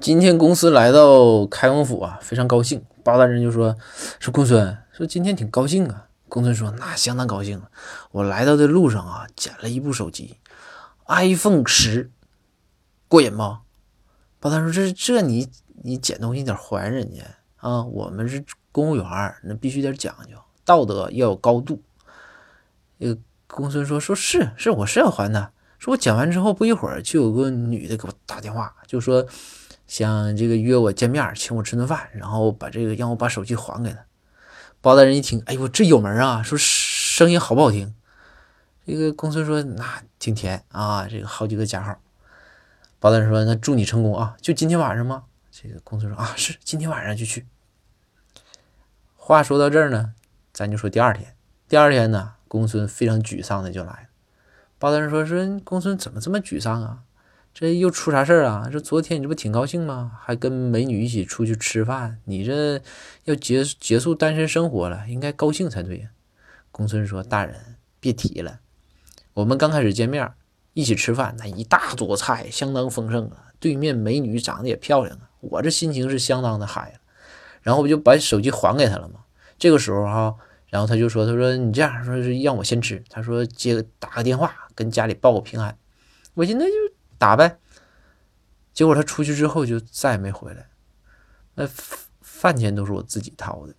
今天公司来到开封府啊，非常高兴。包大人就说：“说公孙，说今天挺高兴啊。”公孙说：“那相当高兴。我来到的路上啊，捡了一部手机，iPhone 十，过瘾吗？”包大人说：“这这你你捡东西得还人家啊，我们是公务员，那必须得讲究，道德要有高度。”呃，公孙说：“说是是，我是要还的。说我捡完之后不一会儿，就有个女的给我打电话，就说。”想这个约我见面，请我吃顿饭，然后把这个让我把手机还给他。包大人一听，哎呦，这有门啊！说声音好不好听？这个公孙说，那挺甜啊，这个好几个加号。包大人说，那祝你成功啊！就今天晚上吗？这个公孙说，啊，是今天晚上就去。话说到这儿呢，咱就说第二天。第二天呢，公孙非常沮丧的就来了。包大人说，说公孙怎么这么沮丧啊？这又出啥事儿啊？这昨天你这不挺高兴吗？还跟美女一起出去吃饭，你这要结结束单身生活了，应该高兴才对呀。公孙说：“大人别提了，我们刚开始见面一起吃饭，那一大桌菜相当丰盛啊。对面美女长得也漂亮啊，我这心情是相当的嗨了。然后我就把手机还给他了嘛。这个时候哈，然后他就说：他说你这样说是让我先吃，他说接打个电话跟家里报个平安。我现在就。”打呗，结果他出去之后就再也没回来，那饭钱都是我自己掏的。